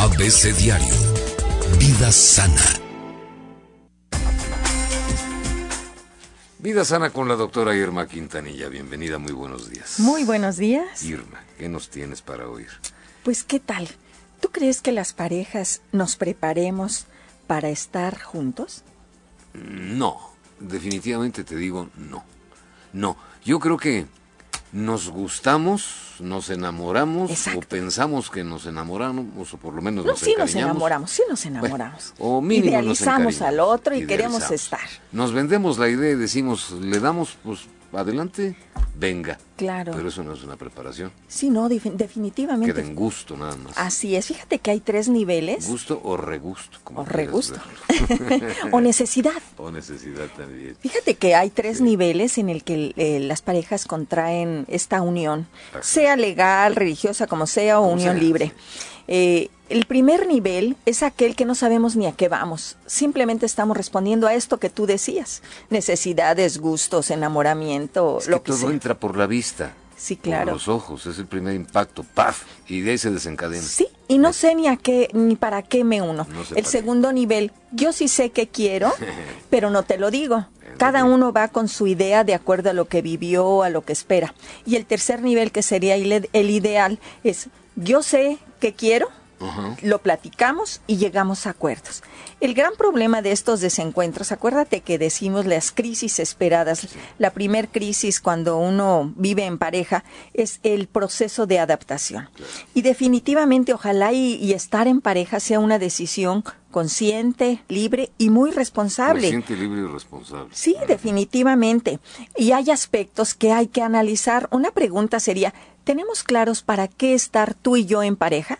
ABC Diario. Vida sana. Vida sana con la doctora Irma Quintanilla. Bienvenida, muy buenos días. Muy buenos días. Irma, ¿qué nos tienes para oír? Pues, ¿qué tal? ¿Tú crees que las parejas nos preparemos para estar juntos? No, definitivamente te digo no. No, yo creo que nos gustamos, nos enamoramos o pensamos que nos enamoramos o por lo menos no, nos sí nos enamoramos, sí nos enamoramos. o mínimo Idealizamos al otro y queremos estar. Nos vendemos la idea y decimos, le damos pues adelante, venga. Claro. Pero eso no es una preparación. Sí, no, definitivamente. Queda en gusto nada más. Así es. Fíjate que hay tres niveles. Gusto o regusto. o regusto. o necesidad. O necesidad también. Fíjate que hay tres niveles en el que eh, las parejas contraen esta unión, sea legal, religiosa, como sea, o unión libre. Eh, el primer nivel es aquel que no sabemos ni a qué vamos. Simplemente estamos respondiendo a esto que tú decías. Necesidades, gustos, enamoramiento, lo que, todo entra por la vista. Sí, claro. Por los ojos, es el primer impacto, ¡paf! Y de ahí se desencadena. Sí, y no sé ni a qué, ni para qué me uno. el segundo nivel, yo sí sé que quiero, pero no te lo digo. Cada uno va con su idea de acuerdo a lo que vivió, a lo que espera. Y el tercer nivel, que sería el ideal, es yo sé que quiero, lo platicamos y llegamos a acuerdos. El gran problema de estos desencuentros, acuérdate que decimos las crisis esperadas. La primer crisis cuando uno vive en pareja es el proceso de adaptación. Y definitivamente ojalá y, estar en pareja sea una decisión consciente, libre y muy responsable. Consciente, libre y responsable. Sí, definitivamente. Y hay aspectos que hay que analizar. Una pregunta sería, ¿tenemos claros para qué estar tú y yo en pareja?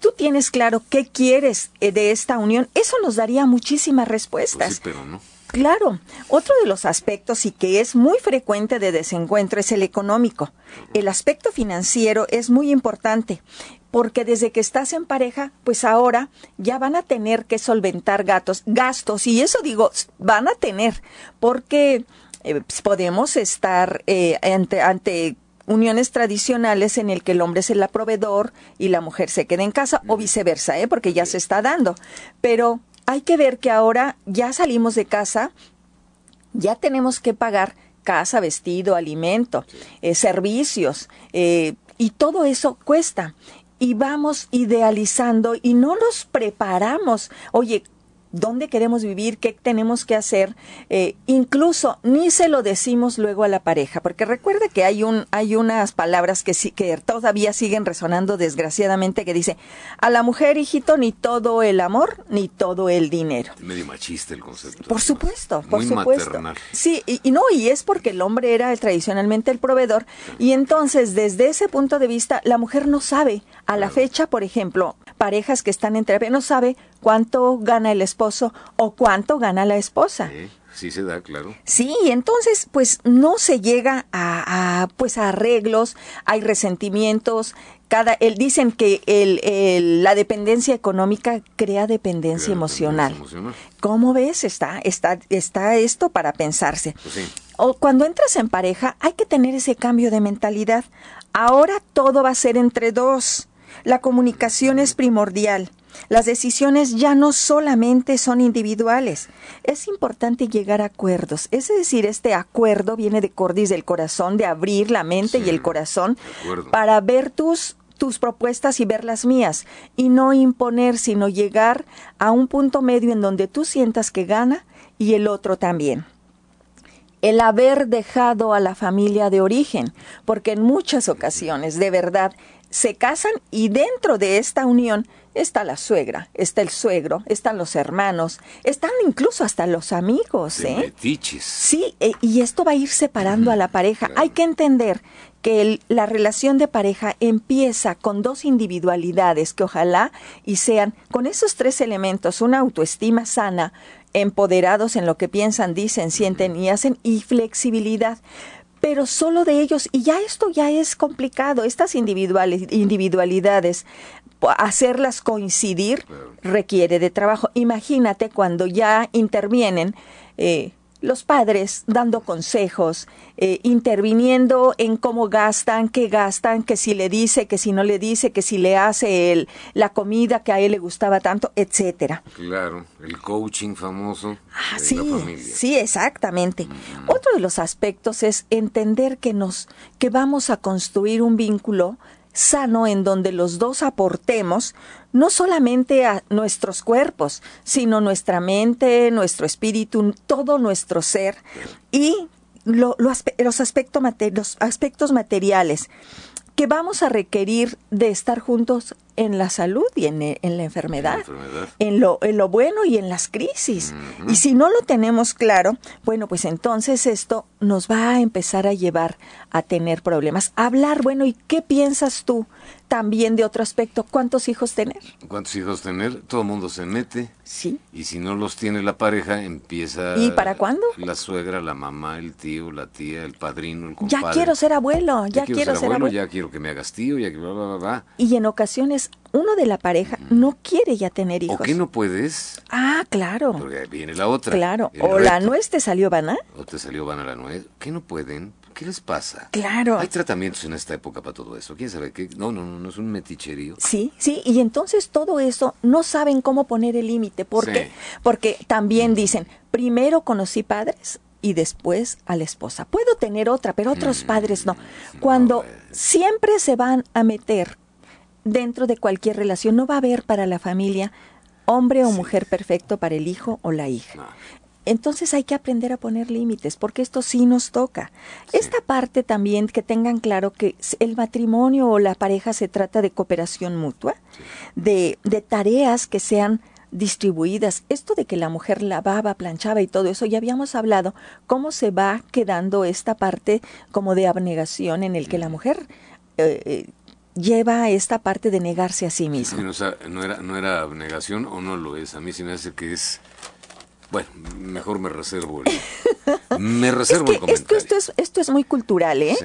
Tú tienes claro qué quieres eh, de esta unión, eso nos daría muchísimas respuestas. Pues sí, pero no. Claro, otro de los aspectos y que es muy frecuente de desencuentro es el económico. El aspecto financiero es muy importante porque desde que estás en pareja, pues ahora ya van a tener que solventar gastos, gastos y eso digo, van a tener, porque eh, pues, podemos estar eh, ante, ante uniones tradicionales en el que el hombre es el proveedor y la mujer se queda en casa o viceversa, ¿eh? porque ya se está dando. Pero hay que ver que ahora ya salimos de casa, ya tenemos que pagar casa, vestido, alimento, eh, servicios, eh, y todo eso cuesta. Y vamos idealizando y no nos preparamos. Oye, dónde queremos vivir, qué tenemos que hacer, eh, incluso ni se lo decimos luego a la pareja, porque recuerda que hay un hay unas palabras que sí, que todavía siguen resonando desgraciadamente que dice a la mujer hijito ni todo el amor ni todo el dinero. Medio machista el concepto. Por supuesto, por supuesto. Sí, y, no y es porque el hombre era tradicionalmente el proveedor y entonces desde ese punto de vista la mujer no sabe a la fecha, por ejemplo, parejas que están entre no sabe cuánto gana el esposo o cuánto gana la esposa. Sí, se da, claro. Sí, entonces pues no se llega a, pues a arreglos, hay resentimientos, cada él dicen que el, la dependencia económica crea dependencia, emocional. ¿Cómo ves? Está está está esto para pensarse. Pues o cuando entras en pareja hay que tener ese cambio de mentalidad. Ahora todo va a ser entre dos. La comunicación es primordial. Las decisiones ya no solamente son individuales. Es importante llegar a acuerdos. Es decir, este acuerdo viene de cordis del corazón, de abrir la mente y el corazón para ver tus tus propuestas y ver las mías y no imponer, sino llegar a un punto medio en donde tú sientas que gana y el otro también el haber dejado a la familia de origen, porque en muchas ocasiones, de verdad, se casan y dentro de esta unión está la suegra, está el suegro, están los hermanos, están incluso hasta los amigos, ¿eh? Sí, eh, y esto va a ir separando a la pareja. Hay que entender que la relación de pareja empieza con dos individualidades que ojalá y sean con esos tres elementos, una autoestima sana, empoderados en lo que piensan, dicen, sienten y hacen y flexibilidad pero solo de ellos, y ya esto ya es complicado, estas individualidades, hacerlas coincidir requiere de trabajo. Imagínate cuando ya intervienen eh, los padres dando consejos, eh, interviniendo en cómo gastan, qué gastan, que si le dice, que si no le dice, que si le hace el, la comida que a él le gustaba tanto, etcétera. Claro, el coaching famoso ah, de sí, la familia. Sí, exactamente. Otro de los aspectos es entender que nos que vamos a construir un vínculo sano en donde los dos aportemos no solamente a nuestros cuerpos, sino nuestra mente, nuestro espíritu, todo nuestro ser y los, aspectos, los aspectos materiales que vamos a requerir de estar juntos en la salud y en, la enfermedad, en, lo, en lo bueno y en las crisis. Y si no lo tenemos claro, bueno, pues entonces esto nos va a empezar a llevar a tener problemas. Hablar, bueno, ¿y qué piensas tú? también de otro aspecto, ¿cuántos hijos tener? ¿Cuántos hijos tener? Todo el mundo se mete. Sí. Y si no los tiene la pareja, empieza... ¿Y para cuándo? La suegra, la mamá, el tío, la tía, el padrino, el compadre. Ya quiero ser abuelo, ya, quiero, ser, abuelo, Ya quiero que me hagas tío, ya que bla, bla, bla, Y en ocasiones uno de la pareja no quiere ya tener hijos. ¿O qué no puedes? Ah, claro. Porque viene la otra. Claro. o la nuez te salió vana. O te salió vana la nuez. ¿Qué no pueden? ¿Qué les pasa? Claro. Hay tratamientos en esta época para todo eso. ¿Quién sabe qué? No, no, no, no es un meticherío. Sí, sí, y entonces todo eso no saben cómo poner el límite. ¿Por qué? Porque también dicen, primero conocí padres y después a la esposa. Puedo tener otra, pero otros mm, padres no. Cuando siempre se van a meter dentro de cualquier relación, no va a haber para la familia hombre o mujer perfecto para el hijo o la hija. Entonces hay que aprender a poner límites, porque esto sí nos toca. Esta parte también que tengan claro que el matrimonio o la pareja se trata de cooperación mutua, de, de tareas que sean distribuidas. Esto de que la mujer lavaba, planchaba y todo eso, ya habíamos hablado, cómo se va quedando esta parte como de abnegación en el que la mujer eh, eh, lleva esta parte de negarse a sí misma. no, era, no era abnegación o no lo es. A mí sí me hace que es bueno, mejor me reservo el, me reservo el comentario. Esto, es, esto es muy cultural, ¿eh?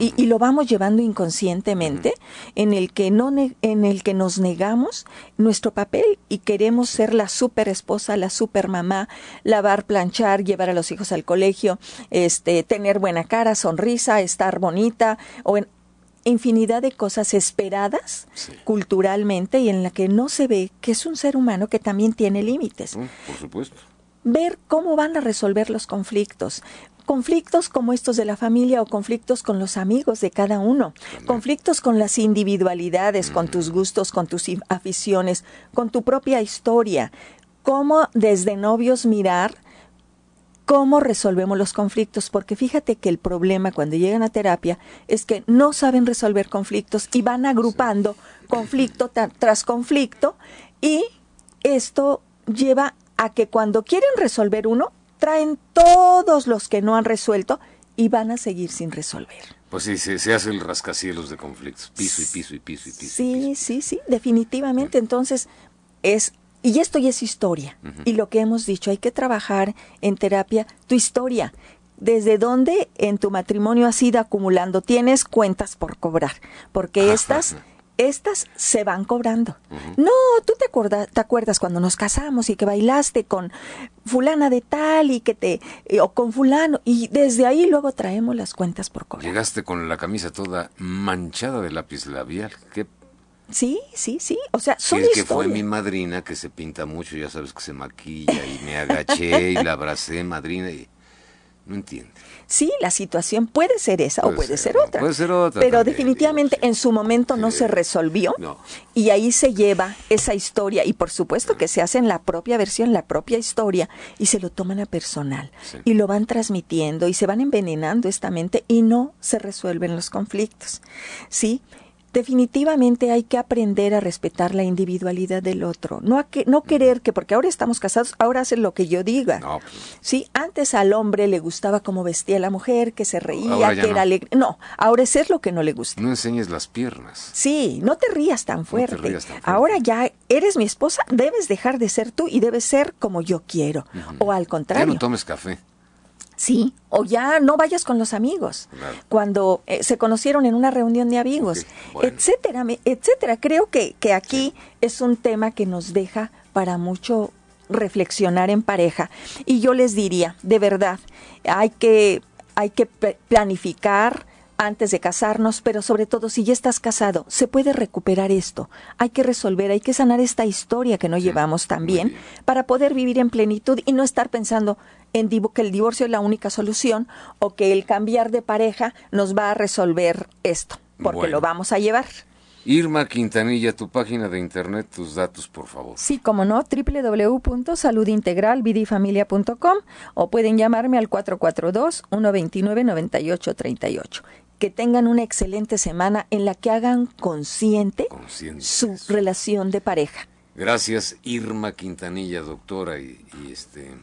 y, lo vamos llevando inconscientemente, en el que no en el que nos negamos nuestro papel y queremos ser la super esposa, la super mamá, lavar, planchar, llevar a los hijos al colegio, este, tener buena cara, sonrisa, estar bonita, o en, infinidad de cosas esperadas culturalmente y en la que no se ve que es un ser humano que también tiene límites. Mm, por supuesto. Ver cómo van a resolver los conflictos. Conflictos como estos de la familia o conflictos con los amigos de cada uno. Conflictos con las individualidades, con tus gustos, con tus aficiones, con tu propia historia. Cómo desde novios mirar cómo resolvemos los conflictos, porque fíjate que el problema cuando llegan a terapia es que no saben resolver conflictos y van agrupando conflicto tras conflicto y esto lleva a que cuando quieren resolver uno, traen todos los que no han resuelto y van a seguir sin resolver. Pues sí, se, hace el rascacielos de conflictos, piso y piso y piso y piso. Sí, sí, sí, definitivamente. Entonces, es y esto ya es historia. Y lo que hemos dicho, hay que trabajar en terapia tu historia. ¿Desde dónde en tu matrimonio has ido acumulando? Tienes cuentas por cobrar, porque estas, estas se van cobrando. No, tú te, acuerdas, te acuerdas cuando nos casamos y que bailaste con fulana de tal y que te, eh, o con fulano, y desde ahí luego traemos las cuentas por cobrar. Llegaste con la camisa toda manchada de lápiz labial. Qué Sí, sí, sí. O sea, son es que fue mi madrina que se pinta mucho, ya sabes que se maquilla y me agaché y la abracé, madrina, y no entiende. Sí, la situación puede ser esa o puede ser, otra. Puede ser otra. Pero definitivamente en su momento no se resolvió. No. Y ahí se lleva esa historia. Y por supuesto que se hace en la propia versión, la propia historia, y se lo toman a personal. Y lo van transmitiendo y se van envenenando esta mente y no se resuelven los conflictos. Sí definitivamente hay que aprender a respetar la individualidad del otro, no a que no querer que porque ahora estamos casados, ahora hacen lo que yo diga. No, pues. Sí, antes al hombre le gustaba cómo vestía la mujer, que se reía, que era alegre. No, ahora es lo que no le gusta. No enseñes las piernas. Sí, no te rías tan fuerte. Ahora ya eres mi esposa, debes dejar de ser tú y debes ser como yo quiero. O al contrario. Ya no tomes café. Sí, o ya no vayas con los amigos, cuando eh, se conocieron en una reunión de amigos, etcétera, etcétera. Creo que, que aquí es un tema que nos deja para mucho reflexionar en pareja. Y yo les diría, de verdad, hay que, hay que planificar, antes de casarnos, pero sobre todo si ya estás casado, se puede recuperar esto. Hay que resolver, hay que sanar esta historia que no llevamos también para poder vivir en plenitud y no estar pensando en que el divorcio es la única solución o que el cambiar de pareja nos va a resolver esto, porque lo vamos a llevar. Irma Quintanilla, tu página de internet, tus datos, por favor. Sí, como no, www.saludintegralvidifamilia.com o pueden llamarme al 442-129-9838 que tengan una excelente semana en la que hagan consciente, su relación de pareja. Gracias, Irma Quintanilla, doctora y, este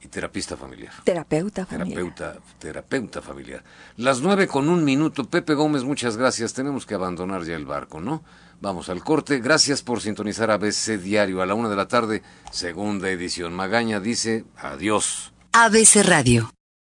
y terapista familiar. Terapeuta familiar. Terapeuta, terapeuta familiar. Las nueve con un minuto. Pepe Gómez, muchas gracias. Tenemos que abandonar ya el barco, ¿no? Vamos al corte. Gracias por sintonizar ABC Diario a la una de la tarde, segunda edición. Magaña dice adiós. ABC Radio.